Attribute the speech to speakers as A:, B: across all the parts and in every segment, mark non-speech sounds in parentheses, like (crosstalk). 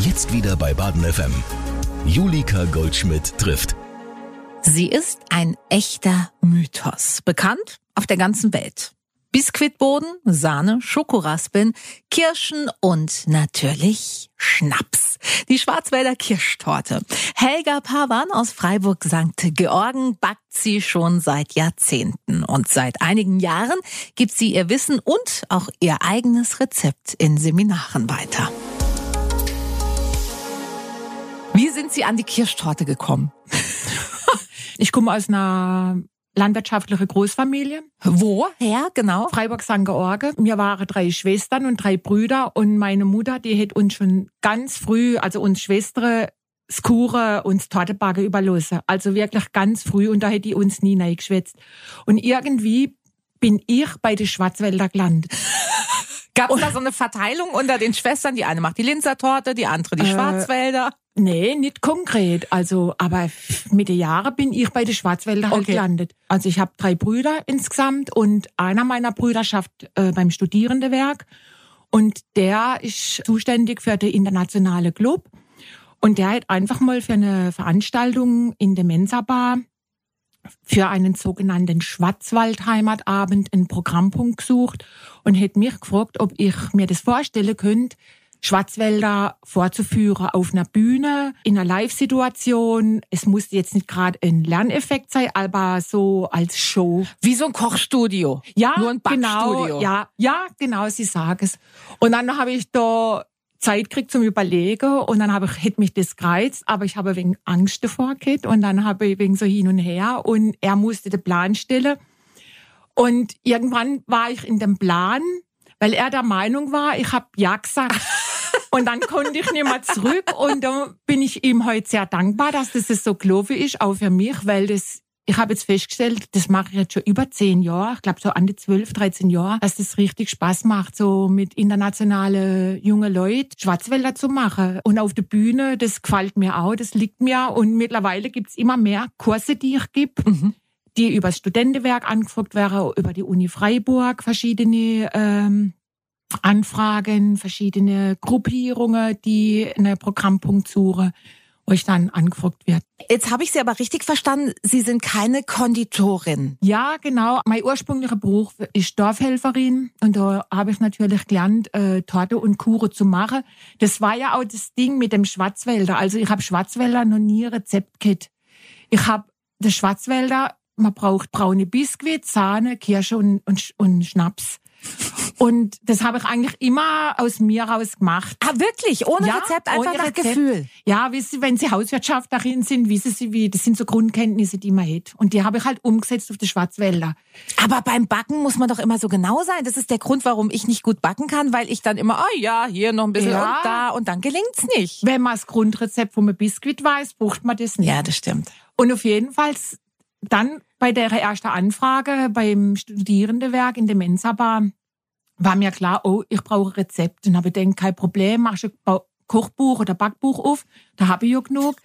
A: Jetzt wieder bei Baden FM. Julika Goldschmidt trifft.
B: Sie ist ein echter Mythos, bekannt auf der ganzen Welt. Biskuitboden, Sahne, Schokoraspeln, Kirschen und natürlich Schnaps. Die Schwarzwälder Kirschtorte. Helga Pavan aus Freiburg St. Georgen backt sie schon seit Jahrzehnten. Und seit einigen Jahren gibt sie ihr Wissen und auch ihr eigenes Rezept in Seminaren weiter. Wie sind Sie an die Kirschtorte gekommen? (laughs)
C: Ich komme aus einer landwirtschaftlichen Großfamilie.
B: Woher genau?
C: Freiburg St. George. Wir waren drei Schwestern und drei Brüder und meine Mutter, die hat uns schon ganz früh, also uns Schwestern, Skure uns Tortebacke überlassen. Also wirklich ganz früh und da hätte die uns nie geschwätzt. Und irgendwie bin ich bei den Schwarzwälder gelandet. (laughs)
B: Gab es da so eine Verteilung unter den Schwestern? Die eine macht die Linzer Torte, die andere die
C: Äh,
B: Schwarzwälder.
C: Nee, nicht konkret. Also, aber mit den Jahren bin ich bei den Schwarzwälder halt
B: Okay.
C: gelandet. Also ich habe drei Brüder insgesamt und einer meiner Brüder schafft äh, beim Studierendewerk und der ist zuständig für den internationale Club und der hat einfach mal für eine Veranstaltung in der Mensa Bar für einen sogenannten Schwarzwaldheimatabend einen Programmpunkt gesucht und hat mich gefragt, ob ich mir das vorstellen könnte, Schwarzwälder vorzuführen auf einer Bühne, in einer Live-Situation. Es muss jetzt nicht gerade ein Lerneffekt sein, aber so als Show.
B: Wie so ein Kochstudio.
C: Ja,
B: Nur ein Backstudio.
C: Genau, ja, ja, genau, Sie sagen es. Und dann habe ich da Zeit gekriegt zum Überlegen und dann habe ich, hätte mich das gereizt, aber ich habe wegen Angst davor gehabt und dann habe ich wegen so hin und her und er musste den Plan stellen. Und irgendwann war ich in dem Plan, weil er der Meinung war, ich habe ja gesagt. (laughs) Und dann konnte ich nicht mehr zurück und da bin ich ihm heute sehr dankbar, dass das so gelaufen ist, auch für mich, weil das ich habe jetzt festgestellt, das mache ich jetzt schon über zehn Jahre, ich glaube so an die 12, 13 Jahre, dass das richtig Spaß macht, so mit internationale junge Leute Schwarzwälder zu machen. Und auf der Bühne, das gefällt mir auch, das liegt mir. Und mittlerweile gibt's immer mehr Kurse, die ich gebe, die über das Studentenwerk angefragt werden, über die Uni Freiburg, verschiedene ähm, Anfragen, verschiedene Gruppierungen, die einen Programmpunkt suchen, wo ich dann angefragt werde.
B: Jetzt habe ich Sie aber richtig verstanden, Sie sind keine Konditorin.
C: Ja, genau. Mein ursprünglicher Beruf ist Dorfhelferin und da habe ich natürlich gelernt, äh, Torte und Kuchen zu machen. Das war ja auch das Ding mit dem Schwarzwälder. Also ich habe Schwarzwälder noch nie Rezept gehabt. Ich habe das Schwarzwälder, man braucht braune Biskuit, Sahne, Kirsche und, und, und Schnaps. Und das habe ich eigentlich immer aus mir raus gemacht.
B: Ah, wirklich? Ohne
C: Ja,
B: Rezept, einfach
C: ohne
B: nach
C: Rezept.
B: Gefühl.
C: Ja, wissen Sie, wenn Sie Hauswirtschaftlerin sind, wissen Sie, wie, das sind so Grundkenntnisse, die man hat. Und die habe ich halt umgesetzt auf die Schwarzwälder.
B: Aber beim Backen muss man doch immer so genau sein. Das ist der Grund, warum ich nicht gut backen kann, weil ich dann immer, oh ja, hier noch ein bisschen
C: Ja.
B: und da und dann gelingt's nicht.
C: Wenn man das Grundrezept vom Biskuit weiß, braucht man das nicht.
B: Ja, das stimmt.
C: Und auf jeden Fall dann bei der ersten Anfrage beim Studierendewerk in der Mensa-Bar war mir klar, oh, ich brauche Rezept. Und habe gedacht, kein Problem, machst du Kochbuch oder Backbuch auf, da habe ich ja genug.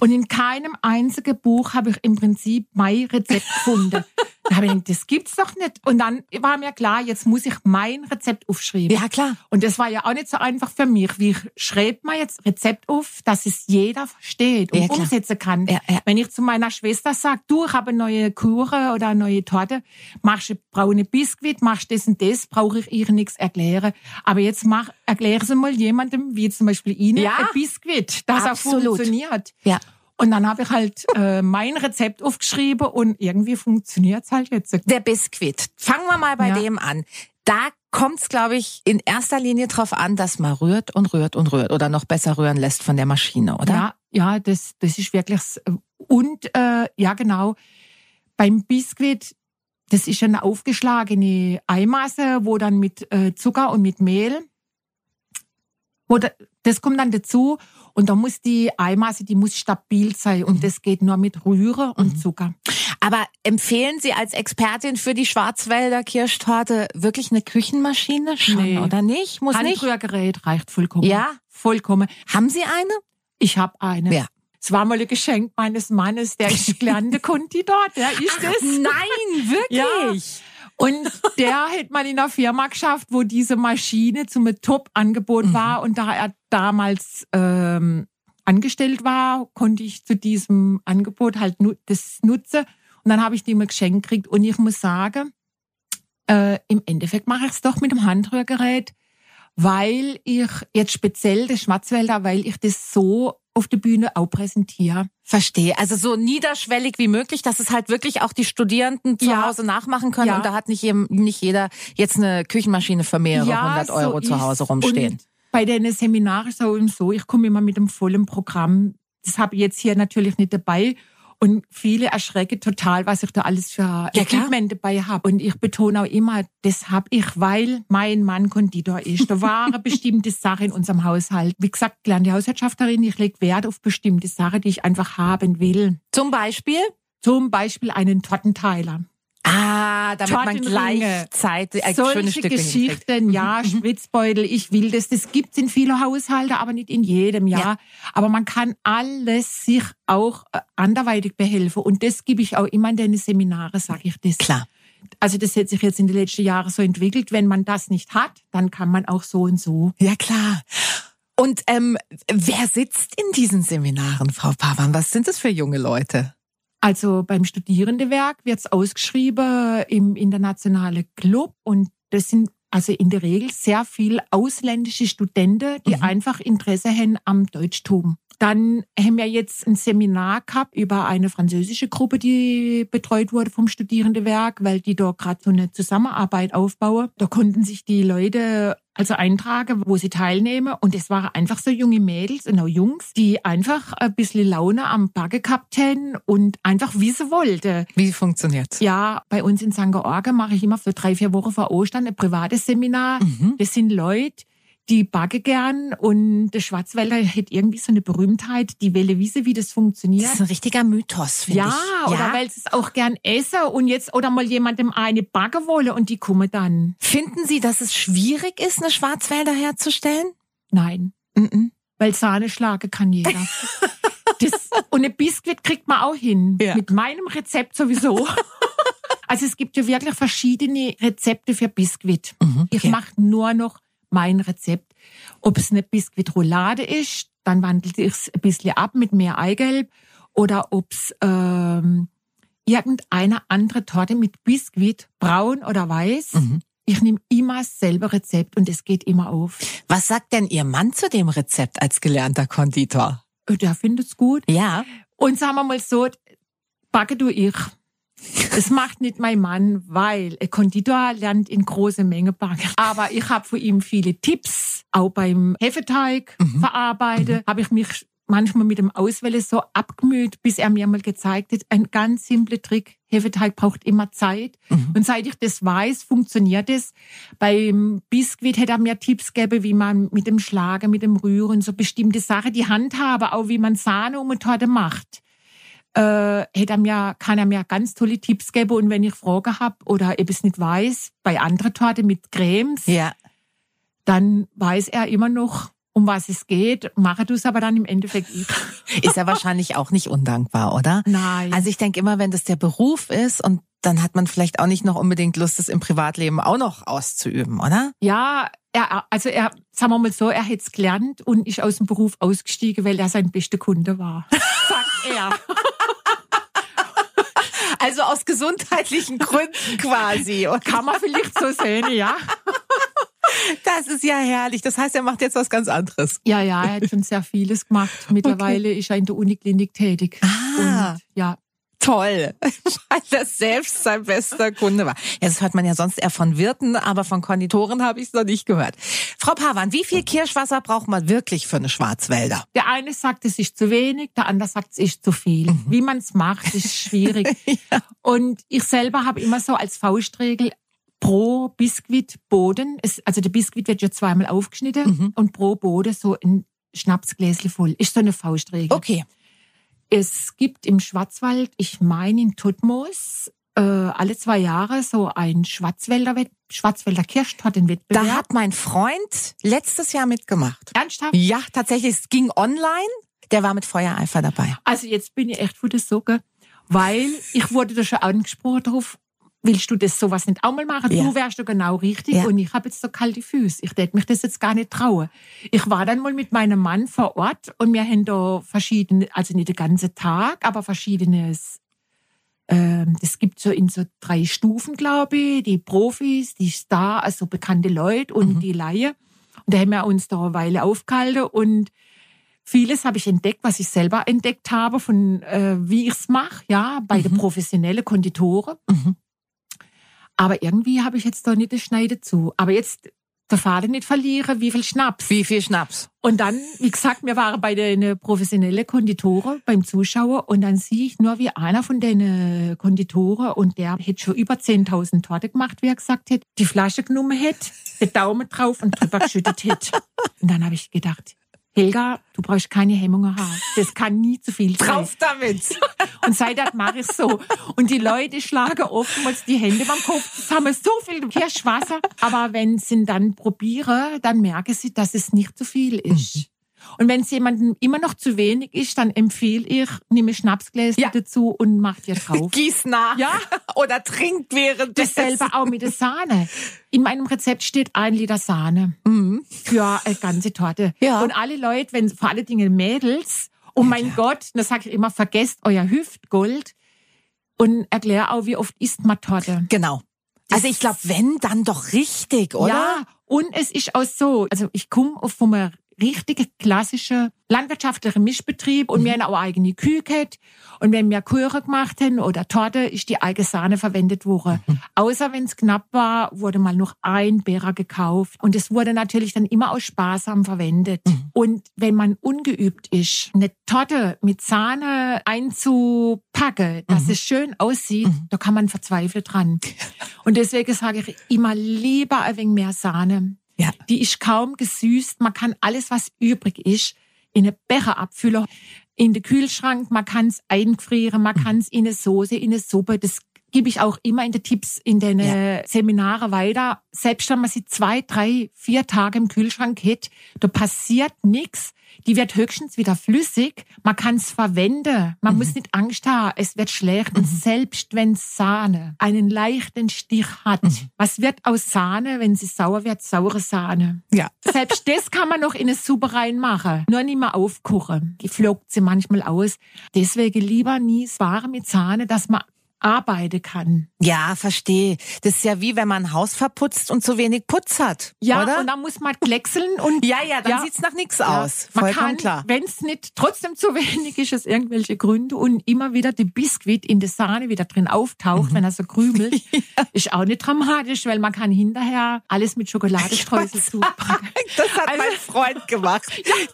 C: Und in keinem einzigen Buch habe ich im Prinzip mein Rezept gefunden. da habe ich gedacht, das gibt's doch nicht. Und dann war mir klar, jetzt muss ich mein Rezept aufschreiben.
B: Ja, klar.
C: Und das war ja auch nicht so einfach für mich. Wie schreibt man jetzt Rezept auf, dass es jeder versteht und
B: Ja,
C: umsetzen kann?
B: Ja, ja.
C: Wenn ich zu meiner Schwester sage, du, ich habe eine neue Kuchen oder eine neue Torte, machst du braune Biskuit, machst das und das, brauche ich ihr nichts erklären. Aber jetzt mach, erkläre sie mal jemandem, wie zum Beispiel Ihnen, ein Biskuit, das
B: Absolut.
C: Auch funktioniert.
B: Ja.
C: Und dann habe ich halt äh, mein Rezept aufgeschrieben und irgendwie funktioniert's halt jetzt.
B: Der Biskuit. Fangen wir mal bei
C: Ja.
B: dem an. Da kommt's, glaube ich, in erster Linie drauf an, dass man rührt und rührt und rührt oder noch besser rühren lässt von der Maschine, oder?
C: Ja, ja, das, das ist wirklich. s- Und äh, ja, genau. Beim Biskuit, das ist eine aufgeschlagene Eimasse, wo dann mit äh, Zucker und mit Mehl, da, das kommt dann dazu und da muss die Eimasse, die muss stabil sein und das geht nur mit Rühre und Zucker.
B: Aber empfehlen Sie als Expertin für die Schwarzwälder Kirschtorte wirklich eine Küchenmaschine schon
C: Nee.
B: oder nicht? Muss?
C: Handrührgerät reicht vollkommen.
B: Ja?
C: Vollkommen.
B: Haben Sie eine?
C: Ich habe eine.
B: Ja.
C: Es war mal ein Geschenk meines Mannes, der ist gelernte (laughs) Konditor, der ist es.
B: Nein, (laughs) wirklich?
C: Und der hat mal in einer Firma geschafft, wo diese Maschine zum Top-Angebot
B: Mhm.
C: war. Und da er damals ähm, angestellt war, konnte ich zu diesem Angebot halt nu das nutzen. Und dann habe ich die mal geschenkt gekriegt. Und ich muss sagen, äh, im Endeffekt mache ich es doch mit dem Handrührgerät, weil ich jetzt speziell das Schwarzwälder, weil ich das so auf der Bühne auch präsentiere.
B: Verstehe. Also so niederschwellig wie möglich, dass es halt wirklich auch die Studierenden zu
C: Ja.
B: Hause nachmachen können.
C: Ja.
B: Und da hat nicht, jem- nicht jeder jetzt eine Küchenmaschine für mehrere hundert Euro zu
C: ist's.
B: Hause rumstehen.
C: Und bei den Seminaren ist es auch eben so, ich komme immer mit einem vollen Programm. Das habe ich jetzt hier natürlich nicht dabei. Und viele erschrecken total, was ich da alles für
B: Ja.
C: Equipment dabei habe. Und ich betone auch immer, das habe ich, weil mein Mann Konditor ist. Da war eine (laughs) bestimmte Sache in unserem Haushalt. Wie gesagt, gelernte Hauswirtschafterin, ich lege Wert auf bestimmte Sachen, die ich einfach haben will.
B: Zum Beispiel?
C: Zum Beispiel einen Tortenteiler.
B: Ah, damit man gleichzeitig ein schönes Stück.
C: Geschichten, ja, Spritzbeutel, ich will das. Das gibt's in vielen Haushalten, aber nicht in jedem, ja.
B: Ja.
C: Aber man kann alles sich auch äh, anderweitig behelfen. Und das gebe ich auch immer in den Seminaren, sage ich das.
B: Klar.
C: Also das hat sich jetzt in den letzten Jahren so entwickelt. Wenn man das nicht hat, dann kann man auch so und so.
B: Ja, klar. Und ähm, wer sitzt in diesen Seminaren, Frau Pavan? Was sind das für junge Leute?
C: Also beim Studierendewerk wird's ausgeschrieben im internationalen Club und das sind also in der Regel sehr viel ausländische Studenten, die
B: Mhm.
C: einfach Interesse haben am Deutschtum. Dann haben wir jetzt ein Seminar gehabt über eine französische Gruppe, die betreut wurde vom Studierendewerk, weil die da gerade so eine Zusammenarbeit aufbauen. Da konnten sich die Leute also eintragen, wo sie teilnehmen. Und es waren einfach so junge Mädels und auch Jungs, die einfach ein bisschen Laune am Backe gehabt hätten und einfach wissen wollten.
B: Wie funktioniert's?
C: Ja, bei uns in St. George mache ich immer für drei, vier Wochen vor Ostern ein privates Seminar.
B: Mhm.
C: Das sind Leute, die backe gern und der Schwarzwälder hat irgendwie so eine Berühmtheit, die Welle wissen, wie das
B: Das
C: funktioniert.
B: ist ein richtiger Mythos, finde
C: Ja,
B: ich.
C: oder weil sie es auch gern essen und jetzt oder mal jemandem eine backe wolle und die kommen dann.
B: Finden Sie, dass es schwierig ist, eine Schwarzwälder herzustellen?
C: Nein,
B: Mhm.
C: weil Sahne schlagen kann jeder. (laughs) das, und ein Biskuit kriegt man auch hin.
B: Ja.
C: Mit meinem Rezept sowieso. (laughs) Also es gibt ja wirklich verschiedene Rezepte für Biskuit.
B: Mhm.
C: Ich
B: Okay.
C: mache nur noch mein Rezept. Ob es eine Biskuitroulade ist, dann wandelt ich es ein bisschen ab mit mehr Eigelb. Oder ob es ähm, irgendeine andere Torte mit Biskuit, braun oder weiß.
B: Mhm.
C: Ich nehme immer dasselbe Rezept und es geht immer auf.
B: Was sagt denn Ihr Mann zu dem Rezept als gelernter Konditor?
C: Äh, Der findet's gut.
B: Ja.
C: Und sagen wir mal so, backe du ich. Das macht nicht mein Mann, weil ein Konditor lernt in große Menge backen. Aber ich habe von ihm viele Tipps, auch beim Hefeteig
B: Mhm.
C: verarbeiten, habe ich mich manchmal mit dem Auswählen so abgemüht, bis er mir mal gezeigt hat, ein ganz simpler Trick. Hefeteig braucht immer Zeit.
B: Mhm.
C: Und seit ich das weiß, funktioniert es. Beim Biskuit hätte er mir Tipps gegeben, wie man mit dem Schlagen, mit dem Rühren, so bestimmte Sachen, die Handhabe, auch wie man Sahne um eine Torte macht. Äh, hätte er mir, kann er mir ganz tolle Tipps geben. Und wenn ich Fragen habe oder ich es nicht weiß, bei anderen Torte mit Cremes,
B: Ja.
C: dann weiß er immer noch, um was es geht. Mache du es aber dann im Endeffekt ich. (laughs)
B: Ist ja wahrscheinlich auch nicht undankbar, oder?
C: Nein.
B: Also ich denke immer, wenn das der Beruf ist und dann hat man vielleicht auch nicht noch unbedingt Lust, es im Privatleben auch noch auszuüben, oder?
C: Ja, er, also er, sagen wir mal so, er hätte es gelernt und ist aus dem Beruf ausgestiegen, weil er sein bester Kunde war. (laughs) Sagt er.
B: Also aus gesundheitlichen (laughs) Gründen quasi.
C: Kann man vielleicht so sehen, ja.
B: Das ist ja herrlich. Das heißt, er macht jetzt was ganz anderes.
C: Ja, ja, er hat schon sehr vieles gemacht. (laughs) Mittlerweile ist er in der Uniklinik tätig.
B: Ah.
C: Und ja,
B: Toll, (laughs) weil er selbst sein bester Kunde war. Ja, das hört man ja sonst eher von Wirten, aber von Konditoren habe ich es noch nicht gehört. Frau Pavan, wie viel Kirschwasser braucht man wirklich für eine Schwarzwälder?
C: der eine sagt, es ist zu wenig, der andere sagt, es ist zu viel. Wie man es macht, ist schwierig. (laughs) Und ich selber habe immer so als Faustregel pro Biskuit Boden, es, also der Biskuit wird ja zweimal aufgeschnitten und pro Boden so ein Schnapsgläschen voll. Ist so eine Faustregel.
B: Okay.
C: Es gibt im Schwarzwald, ich meine in Tutmoos, äh, alle zwei Jahre so ein Schwarzwälder, Wett- Schwarzwälder
B: Da
C: Kirschtortenwettbewerb.
B: hat mein Freund letztes Jahr mitgemacht.
C: Ernsthaft?
B: Ja, tatsächlich. Es ging online. Der war mit Feuereifer dabei.
C: Also jetzt bin ich echt von der Socke, weil ich wurde da schon angesprochen drauf. Willst du das sowas nicht auch mal machen?
B: Ja.
C: Du wärst du genau richtig
B: Ja.
C: und ich habe jetzt so kalte Füße. Ich hätte mich das jetzt gar nicht trauen. Ich war dann mal mit meinem Mann vor Ort und wir haben da verschiedene, also nicht den ganzen Tag, aber verschiedenes ähm, das gibt so in so drei Stufen, glaube ich, die Profis, die Star, also bekannte Leute und
B: Mhm.
C: die Laie. Und da haben wir uns da eine Weile aufgehalten und vieles habe ich entdeckt, was ich selber entdeckt habe, von äh, wie ich es mache, ja, bei den professionellen Konditoren.
B: Mhm.
C: Aber irgendwie habe ich jetzt da nicht das Schneide zu. Aber jetzt der Faden nicht verlieren, wie viel Schnaps.
B: Wie viel Schnaps?
C: Und dann, wie gesagt, wir waren bei den professionellen Konditoren beim Zuschauer und dann sehe ich nur, wie einer von den Konditoren und der hätte schon über 10.000 Torte gemacht, wie er gesagt hat, die Flasche genommen hätte, den Daumen drauf und drüber geschüttet hätte. (laughs) Und dann habe ich gedacht, Helga, du brauchst keine Hemmungen haben. Das kann nie zu viel sein.
B: Drauf damit! (laughs)
C: Und seitdem mache ich so. Und die Leute schlagen oftmals die Hände beim Kopf zusammen, so viel Kirschwasser. Aber wenn sie dann probieren, dann merken sie, dass es nicht zu viel ist. Und wenn es jemandem immer noch zu wenig ist, dann empfehle ich, nehme Schnapsgläser
B: Ja.
C: dazu und mach dir (laughs) drauf.
B: Gieß nach.
C: Ja. (laughs)
B: Oder trinkt während
C: Dasselbe auch mit der Sahne. In meinem Rezept steht ein Liter Sahne für eine ganze Torte.
B: Ja.
C: Und alle Leute, wenn vor allen Dingen Mädels, oh mein Gott, da sage ich immer, vergesst euer Hüftgold und erklär auch, wie oft isst man Torte.
B: Genau. Also ich glaube, wenn, dann doch richtig, oder?
C: Ja, und es ist auch so, also ich komme von einem richtigen klassischen landwirtschaftlichen Mischbetrieb und wir haben auch eigene Kühe gehabt. Und wenn wir Kuchen gemacht haben oder Torte, ist die eigene Sahne verwendet worden. Außer wenn es knapp war, wurde mal noch ein Beerer gekauft. Und es wurde natürlich dann immer aus Sparsam verwendet. Und wenn man ungeübt ist, eine Torte mit Sahne einzupacken, dass es schön aussieht, da kann man verzweifeln dran. (laughs) Und deswegen sage ich immer lieber ein wenig mehr Sahne.
B: Ja.
C: Die ist kaum gesüßt. Man kann alles, was übrig ist, in eine Becher abfüllen, in den Kühlschrank. Man kann es einfrieren, man kann es in eine Soße, in eine Suppe. Das gebe ich auch immer in den Tipps in den äh, Seminare weiter. Selbst wenn man sie zwei, drei, vier Tage im Kühlschrank hat, da passiert nichts. Die wird höchstens wieder flüssig. Man kann es verwenden. Man muss nicht Angst haben, es wird schlecht. Und selbst wenn Sahne einen leichten Stich hat, was wird aus Sahne, wenn sie sauer wird? Saure Sahne.
B: Ja. (laughs)
C: Selbst das kann man noch in eine Suppe reinmachen. Nur nicht mehr aufkochen. Die flockt sie manchmal aus. Deswegen lieber nie Ware mit Sahne, dass man arbeiten kann.
B: Ja, verstehe. Das ist ja wie wenn man ein Haus verputzt und zu wenig Putz hat.
C: Ja,
B: oder?
C: und dann muss man kleckseln und (laughs)
B: ja, ja, dann
C: Ja.
B: sieht's nach nichts
C: Ja,
B: aus.
C: Man
B: Vollkommen
C: kann,
B: klar.
C: wenn es nicht trotzdem zu (laughs) wenig ist, aus irgendwelche Gründe und immer wieder die Biskuit in der Sahne wieder drin
B: Mhm.
C: auftaucht, wenn er so krümelt, (laughs) ist auch nicht dramatisch, weil man kann hinterher alles mit Schokoladestreusel zupacken.
B: Das hat
C: Also-
B: mein Freund gemacht.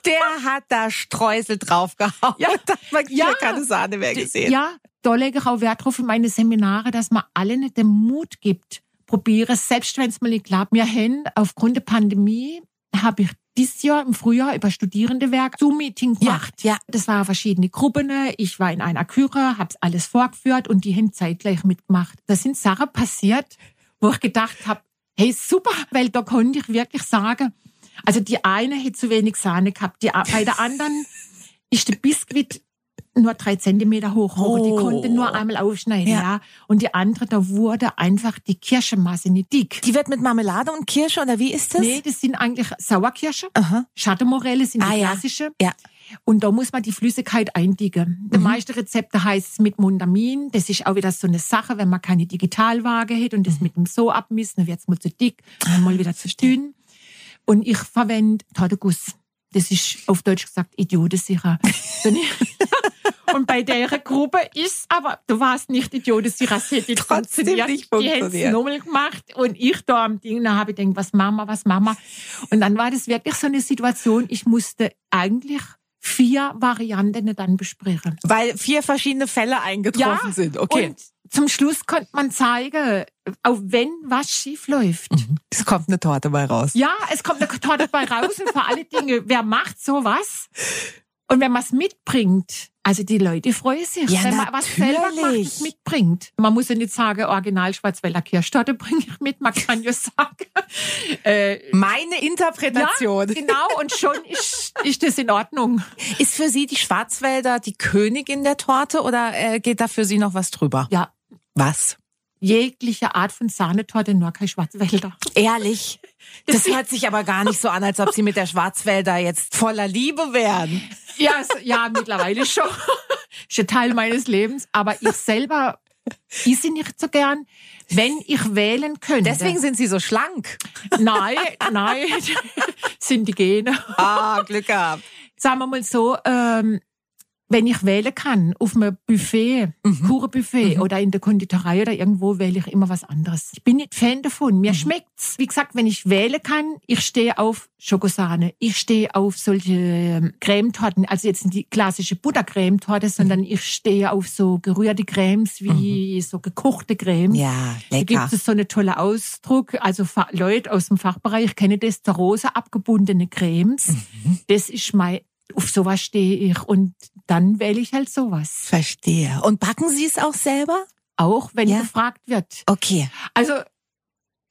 B: Der hat da Streusel draufgehauen.
C: Ja.
B: Da hat man
C: Ja.
B: keine Sahne mehr gesehen.
C: Ja, da lege ich auch Wert drauf in meine Seminare, dass man alle nicht den Mut gibt. Probiere es, selbst wenn es mal nicht klappt. Wir haben aufgrund der Pandemie, habe ich dieses Jahr im Frühjahr über Studierendewerk Zoom-Meeting
B: Ja,
C: gemacht.
B: ja.
C: Das waren verschiedene Gruppen. Ich war in einer Küche, habe alles vorgeführt und die haben zeitgleich mitgemacht. Da sind Sachen passiert, wo ich gedacht habe, hey, super, weil da konnte ich wirklich sagen, also die eine hat zu wenig Sahne gehabt, die, bei der (laughs) anderen ist der Biskuit nur drei Zentimeter hoch, aber die
B: Oh.
C: konnte nur einmal aufschneiden,
B: Ja.
C: ja. Und die andere, da wurde einfach die Kirschenmasse nicht dick.
B: Die wird mit Marmelade und Kirsche oder wie ist das?
C: Nee, das sind eigentlich Sauerkirsche.
B: Aha.
C: Schattenmorelle sind die
B: Ah, ja.
C: klassische.
B: Ja.
C: Und da muss man die Flüssigkeit eindicken.
B: Mhm.
C: Die meisten Rezepte heißt es mit Mundamin. Das ist auch wieder so eine Sache, wenn man keine Digitalwaage hat und das
B: Mhm.
C: mit dem so abmisst, dann wird's mal zu dick, dann mal wieder zu dünn. Und ich verwende Torteguss. Das ist auf Deutsch gesagt idiotensicher. (laughs) Und bei der Gruppe ist aber, du warst nicht es hätte nicht
B: Trotzdem
C: funktioniert.
B: nicht
C: Die
B: funktioniert.
C: nochmal gemacht und ich da am Ding, da habe ich gedacht, was wir, was wir. Und dann war das wirklich so eine Situation, ich musste eigentlich vier Varianten dann besprechen.
B: Weil vier verschiedene Fälle eingetroffen sind. Okay.
C: Und zum Schluss konnte man zeigen, auch wenn was schief läuft.
B: es kommt eine Torte bei raus.
C: Ja, es kommt eine Torte dabei raus und vor alle Dinge, wer macht sowas? Und wenn man es mitbringt, also die Leute freuen sich,
B: Ja,
C: wenn man was selber macht,
B: natürlich.
C: es mitbringt. Man muss ja nicht sagen, Original Schwarzwälder Kirschtorte (laughs) bringe ich mit, man kann ja sagen, äh,
B: Meine
C: ja,
B: Interpretation.
C: genau, und schon ist, ist das in Ordnung.
B: Ist für Sie die Schwarzwälder die Königin der Torte oder äh, geht da für Sie noch was drüber?
C: Ja,
B: Was?
C: Jegliche Art von Sahnetorte, nur kein Schwarzwälder.
B: Ehrlich? Das hört sich aber gar nicht so an, als ob Sie mit der Schwarzwälder jetzt voller Liebe wären.
C: Ja, ja, mittlerweile schon. Ist ein Teil meines Lebens. Aber ich selber esse nicht so gern, wenn ich wählen könnte.
B: Deswegen sind Sie so schlank.
C: Nein, nein, sind die Gene.
B: Ah, Glück gehabt.
C: Sagen wir mal so, ähm, wenn ich wählen kann, auf einem Buffet, Kuchenbuffet oder in der Konditorei oder irgendwo, wähle ich immer was anderes. Ich bin nicht Fan davon. Mir schmeckt's. Wie gesagt, wenn ich wählen kann, ich stehe auf Schokosahne. Ich stehe auf solche ähm, Cremetorten. Also jetzt nicht die klassische Buttercremetorte, sondern ich stehe auf so gerührte Cremes wie so gekochte Cremes.
B: Ja,
C: Da
B: lecker.
C: gibt es so einen tollen Ausdruck. Also Leute aus dem Fachbereich kennen das, der rosa abgebundene Cremes.
B: Mhm.
C: Das ist mein, auf sowas stehe ich. Und dann wähle ich halt sowas.
B: Verstehe. Und backen Sie es auch selber?
C: Auch wenn
B: Ja.
C: gefragt wird.
B: Okay.
C: Also,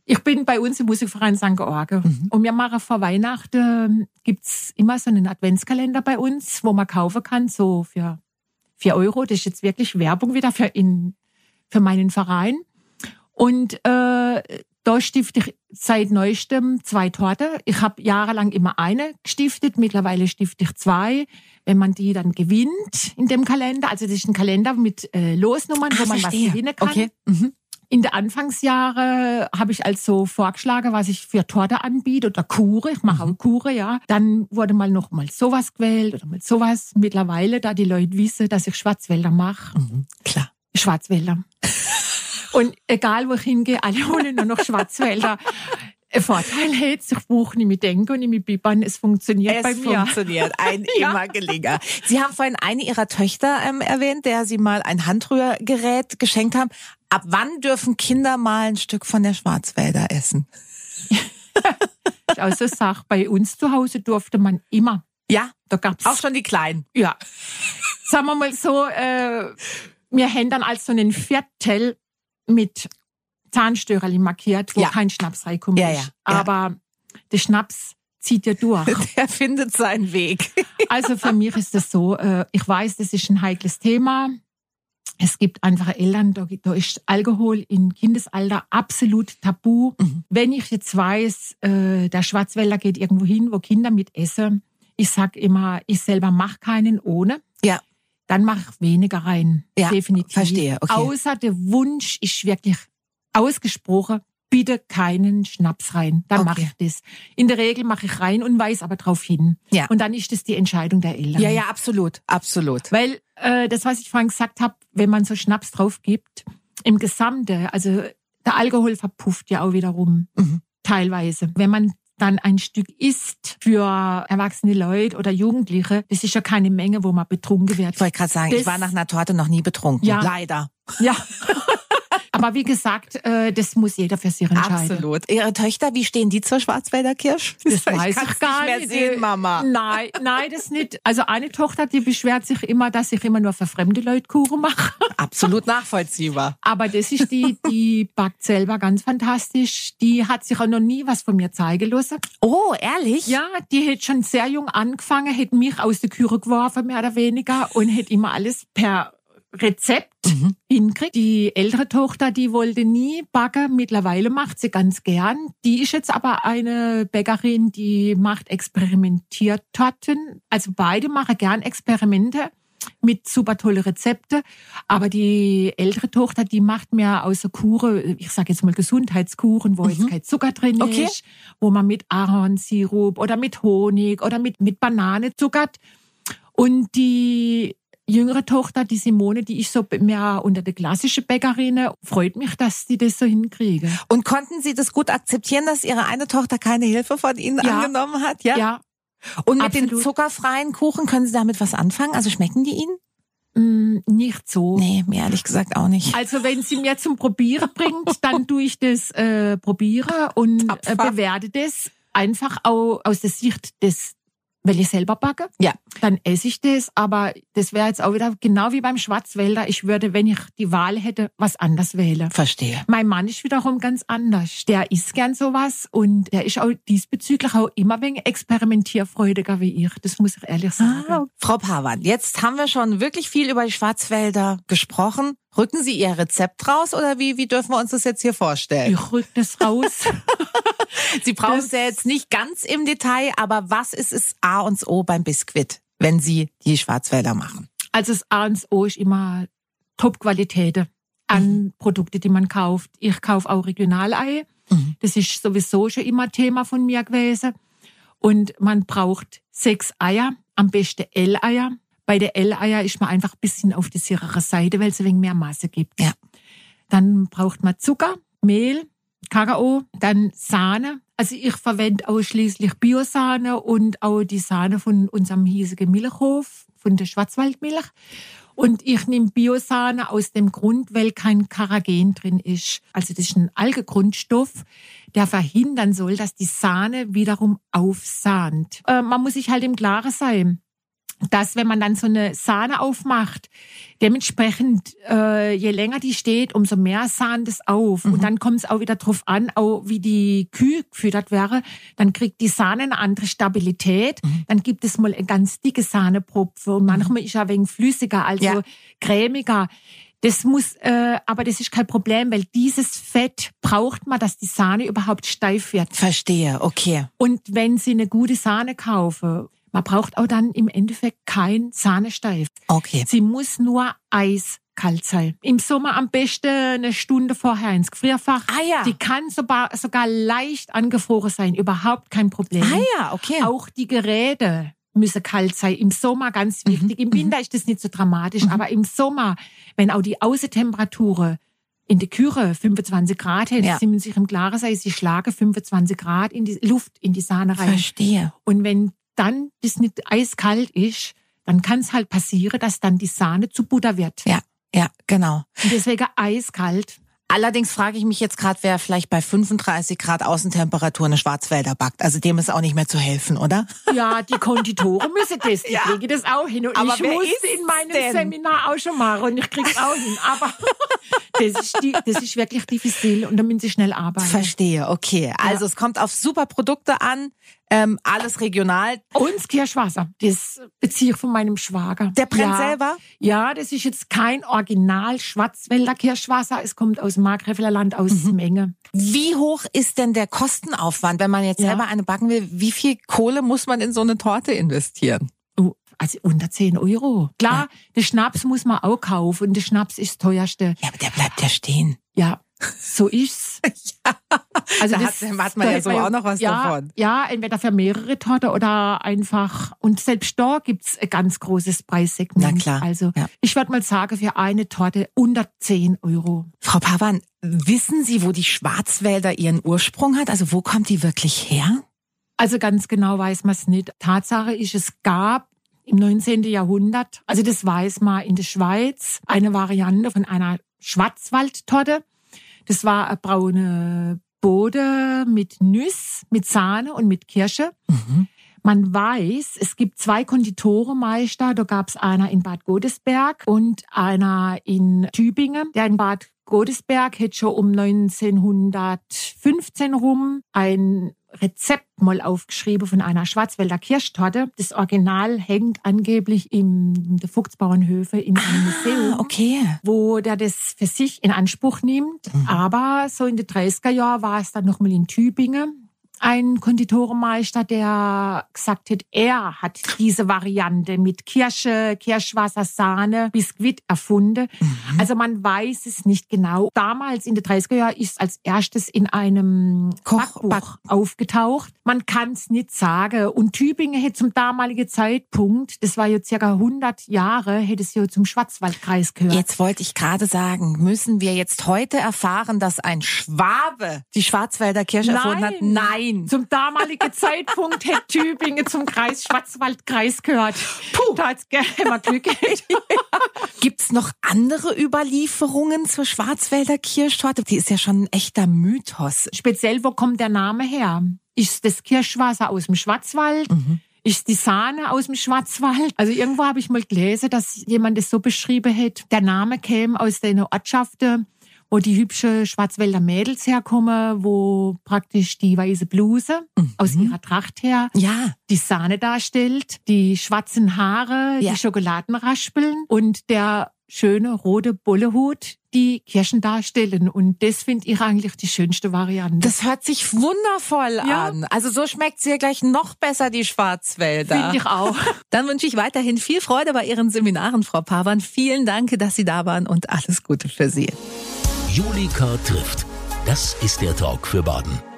C: ich bin bei uns im Musikverein St. George.
B: Mhm.
C: Und wir machen vor Weihnachten, gibt's immer so einen Adventskalender bei uns, wo man kaufen kann, so für vier Euro. Das ist jetzt wirklich Werbung wieder für, in, für meinen Verein. Und äh, da stifte ich seit neuestem zwei Torte. Ich habe jahrelang immer eine gestiftet, mittlerweile stifte ich zwei. Wenn man die dann gewinnt in dem Kalender, also das ist ein Kalender mit äh, Losnummern, wo man was gewinnen kann.
B: Okay. Mhm.
C: In der Anfangsjahre habe ich also vorgeschlagen, was ich für Torte anbiete oder Kure. Ich mache auch Kure, ja. Dann wurde mal noch mal sowas gewählt oder mal sowas. Mittlerweile, da die Leute wissen, dass ich Schwarzwälder mache,
B: Mhm. Klar.
C: Schwarzwälder. Und egal, wo ich hingehe, alle holen nur noch Schwarzwälder. Vorteil jetzt, ich brauche nicht mit Denken und nicht mit Bibbern, es funktioniert
B: Es
C: bei mir.
B: funktioniert. Ein (laughs)
C: Ja.
B: immer Gelinger. Sie haben vorhin eine Ihrer Töchter ähm, erwähnt, der Sie mal ein Handrührgerät geschenkt haben. Ab wann dürfen Kinder mal ein Stück von der Schwarzwälder essen? (laughs)
C: Also sag, bei uns zu Hause durfte man immer.
B: Ja,
C: Da gab's
B: auch schon die Kleinen.
C: Ja. Sagen wir mal so, äh, wir haben dann als so einen Viertel mit Zahnstörerli markiert, wo
B: Ja.
C: kein Schnaps reinkommt.
B: Ja, ja.
C: Aber der Schnaps zieht ja durch. (laughs)
B: Der findet seinen Weg. (laughs)
C: Also für mich ist das so, äh, ich weiß, das ist ein heikles Thema. Es gibt einfach Eltern, da, da ist Alkohol im Kindesalter absolut tabu.
B: Mhm.
C: Wenn ich jetzt weiß, äh, der Schwarzwälder geht irgendwo hin, wo Kinder mit essen, ich sag immer, ich selber mache keinen ohne,
B: Ja.
C: Dann mache ich weniger rein.
B: Ja,
C: Definitiv.
B: verstehe, okay.
C: Außer der Wunsch ist wirklich ausgesprochen, bitte keinen Schnaps rein. Dann
B: Okay.
C: mache ich das. In der Regel mache ich rein und weise aber drauf hin.
B: Ja.
C: Und dann ist das die Entscheidung der Eltern.
B: Ja, ja, absolut, absolut.
C: Weil äh, das, was ich vorhin gesagt habe, wenn man so Schnaps drauf gibt, im Gesamte, also der Alkohol verpufft ja auch wiederum
B: Mhm.
C: teilweise. Wenn man dann ein Stück isst für erwachsene Leute oder Jugendliche, das ist ja keine Menge, wo man betrunken wird.
B: Ich wollte gerade sagen, ich
C: Das-
B: war nach einer Torte noch nie betrunken.
C: Ja.
B: Leider.
C: Ja. (laughs) Aber wie gesagt, äh, das muss jeder für sich entscheiden.
B: Absolut. Ihre Töchter, wie stehen die zur Schwarzwälder Kirsch?
C: Das (laughs) weiß
B: kann's
C: ich gar
B: nicht.
C: nicht.
B: mehr sehen, Mama.
C: Nein, nein, das nicht. Also eine Tochter, die beschwert sich immer, dass ich immer nur für fremde Leute Kuchen mache.
B: Absolut (laughs) nachvollziehbar.
C: Aber das ist die, die backt selber ganz fantastisch. Die hat sich auch noch nie was von mir zeigen lassen.
B: Oh, ehrlich?
C: Ja, die hat schon sehr jung angefangen, hat mich aus der Küche geworfen, mehr oder weniger, und hat immer alles per Rezept
B: Mhm.
C: hinkriegt. Die ältere Tochter, die wollte nie backen. Mittlerweile macht sie ganz gern. Die ist jetzt aber eine Bäckerin, die macht Experimentiertorten. Also beide machen gern Experimente mit super tolle Rezepte. Aber die ältere Tochter, die macht mehr außer Kuchen, ich sage jetzt mal Gesundheitskuchen, wo jetzt kein Zucker drin
B: Okay.
C: ist, wo man mit Ahornsirup oder mit Honig oder mit, mit Banane zuckert. Und die jüngere Tochter, die Simone, die ist so mehr unter der klassischen Bäckerin, freut mich, dass die das so hinkriege.
B: Und konnten Sie das gut akzeptieren, dass Ihre eine Tochter keine Hilfe von Ihnen
C: Ja.
B: angenommen hat?
C: Ja,
B: Und mit den
C: absolut.
B: zuckerfreien Kuchen, können Sie damit was anfangen? Also schmecken die Ihnen?
C: mm, nicht so.
B: Nee, mir ehrlich gesagt auch nicht.
C: Also wenn sie mir zum Probieren bringt, dann (laughs) tue ich das äh, probiere und äh, bewerte das einfach auch aus der Sicht des, weil ich selber backe.
B: Ja.
C: Dann esse ich das, aber das wäre jetzt auch wieder genau wie beim Schwarzwälder. Ich würde, wenn ich die Wahl hätte, was anders wählen.
B: Verstehe.
C: Mein Mann ist wiederum ganz anders. Der isst gern sowas und der ist auch diesbezüglich auch immer wegen experimentierfreudiger wie ich. Das muss ich ehrlich sagen.
B: Ah, Frau Pawan, jetzt haben wir schon wirklich viel über die Schwarzwälder gesprochen. Rücken Sie Ihr Rezept raus oder wie, wie dürfen wir uns das jetzt hier vorstellen?
C: Ich rück das raus. (laughs)
B: Sie brauchen es ja jetzt nicht ganz im Detail, aber was ist es A und O beim Biskuit, wenn Sie die Schwarzwälder machen?
C: Also das A und O ist immer Top-Qualität an Produkte, die man kauft. Ich kaufe auch Regionalei.
B: Mhm.
C: Das ist sowieso schon immer Thema von mir gewesen. Und man braucht sechs Eier, am besten L-Eier. Bei der L-Eier ist man einfach ein bisschen auf die sichere Seite, weil es ein wenig mehr Masse gibt.
B: Ja.
C: Dann braucht man Zucker, Mehl, Kakao, dann Sahne. Also ich verwende ausschließlich Biosahne und auch die Sahne von unserem hiesigen Milchhof, von der Schwarzwaldmilch. Und ich nehme Biosahne aus dem Grund, weil kein Karagen drin ist. Also das ist ein Algegrundstoff, der verhindern soll, dass die Sahne wiederum aufsahnt. Äh, man muss sich halt im Klaren sein, dass wenn man dann so eine Sahne aufmacht, dementsprechend, äh, je länger die steht, umso mehr sahnt es auf. Und dann kommt es auch wieder drauf an, auch wie die Kühe gefüttert wäre. Dann kriegt die Sahne eine andere Stabilität. Dann gibt es mal eine ganz dicke Sahnepropfe und manchmal ist er wenig flüssiger, also
B: Ja.
C: cremiger. Das muss, äh, aber das ist kein Problem, weil dieses Fett braucht man, dass die Sahne überhaupt steif wird.
B: Verstehe, okay.
C: Und wenn Sie eine gute Sahne kaufen, man braucht auch dann im Endeffekt kein Sahnesteif.
B: Okay.
C: Sie muss nur eiskalt sein. Im Sommer am besten eine Stunde vorher ins Gefrierfach.
B: Ah ja.
C: Die kann sogar, sogar leicht angefroren sein, überhaupt kein Problem.
B: Ah ja, okay.
C: Auch die Geräte müssen kalt sein. Im Sommer
B: Mhm,
C: ganz wichtig. Im Winter ist das nicht so dramatisch, aber im Sommer, wenn auch die Außentemperatur in der Küche 25 Grad hätte,
B: Ja.
C: sie müssen sich im Klaren sein, sie schlagen 25 Grad in die Luft, in die Sahne rein.
B: Verstehe.
C: Und wenn dann das nicht eiskalt ist, dann kann es halt passieren, dass dann die Sahne zu Butter wird.
B: Ja, ja, genau.
C: Und deswegen eiskalt.
B: Allerdings frage ich mich jetzt gerade, wer vielleicht bei 35 Grad Außentemperatur eine Schwarzwälder backt. Also dem ist auch nicht mehr zu helfen, oder?
C: Ja, die Konditoren (laughs) müssen das, die
B: Ja.
C: kriegen das auch hin. Und
B: Aber
C: ich
B: wer
C: musste in meinem
B: denn?
C: Seminar auch schon machen und ich krieg's auch hin. Aber (laughs) das ist, die, das ist wirklich diffizil und da müssen sie schnell arbeiten.
B: Verstehe, okay. Also es kommt auf super Produkte an, ähm, alles regional.
C: Und das Kirschwasser, das beziehe ich von meinem Schwager.
B: Der brennt
C: ja.
B: selber?
C: Ja, das ist jetzt kein Original Schwarzwälder Kirschwasser. Es kommt aus dem Markgräfler Land, aus Menge.
B: Wie hoch ist denn der Kostenaufwand, wenn man jetzt
C: Ja.
B: selber eine backen will? Wie viel Kohle muss man in so eine Torte investieren?
C: Also unter 10 Euro. Klar, der Schnaps muss man auch kaufen und der Schnaps ist das teuerste.
B: Ja, aber der bleibt ja stehen.
C: Ja, so ist's. (laughs) Also
B: Da
C: das-
B: hat- hat man ja so auch noch was
C: ja,
B: davon.
C: Ja, entweder für mehrere Torte oder einfach. Und selbst da gibt's ein ganz großes Preissegment.
B: Na klar,
C: Also
B: ja.
C: ich würde mal sagen, für eine Torte unter 10 Euro.
B: Frau Pavan, wissen Sie, wo die Schwarzwälder ihren Ursprung hat? Also wo kommt die wirklich her?
C: Also ganz genau weiß man es nicht. Tatsache ist, es gab im 19. Jahrhundert, also das weiß man in der Schweiz, eine Variante von einer Schwarzwaldtorte. Das war eine braune Bode mit Nüss, mit Sahne und mit Kirsche. Man weiß, es gibt zwei Konditorenmeister. Da gab es einer in Bad Godesberg und einer in Tübingen. Der in Bad Godesberg hätte schon um 1915 rum ein Rezept mal aufgeschrieben von einer Schwarzwälder Kirschtorte. Das Original hängt angeblich im der Fuchsbauernhöfe in einem Museum
B: Ah, okay.
C: wo der das für sich in Anspruch nimmt. Aber so in den 30er Jahren war es dann nochmal in Tübingen ein Konditorenmeister, der gesagt hat, er hat diese Variante mit Kirsche, Kirschwasser, Sahne, Biskuit erfunden. Also man weiß es nicht genau. Damals in den 30er Jahren ist als erstes in einem
B: Koch-
C: Backbuch
B: Back-
C: aufgetaucht. Man kann es nicht sagen. Und Tübingen hätte zum damaligen Zeitpunkt, das war ja circa 100 Jahre, hätte es ja zum Schwarzwaldkreis gehört.
B: Jetzt wollte ich gerade sagen, müssen wir jetzt heute erfahren, dass ein Schwabe die Schwarzwälder Kirsche erfunden hat? Nein.
C: Zum damaligen Zeitpunkt hätte Tübingen zum Kreis Schwarzwaldkreis gehört. Puh. Da hat's (laughs) gehabt. (laughs)
B: Gibt's noch andere Überlieferungen zur Schwarzwälder Kirschtorte? Die ist ja schon ein echter Mythos.
C: Speziell, wo kommt der Name her? Ist das Kirschwasser aus dem Schwarzwald? Ist die Sahne aus dem Schwarzwald? Also irgendwo habe ich mal gelesen, dass jemand das so beschrieben hat. Der Name käme aus den Ortschaften, wo die hübsche Schwarzwälder Mädels herkommen, wo praktisch die weiße Bluse aus ihrer Tracht her
B: Ja.
C: die Sahne darstellt, die schwarzen Haare,
B: Ja.
C: die Schokoladenraspeln und der schöne rote Bullehut die Kirschen darstellen. Und das finde ich eigentlich die schönste Variante.
B: Das hört sich wundervoll
C: Ja.
B: an. Also so schmeckt sie ja gleich noch besser, die Schwarzwälder.
C: Finde ich auch. (laughs)
B: Dann wünsche ich weiterhin viel Freude bei Ihren Seminaren, Frau Pavan. Vielen Dank, dass Sie da waren und alles Gute für Sie.
A: Julika trifft. Das ist der Talk für Baden.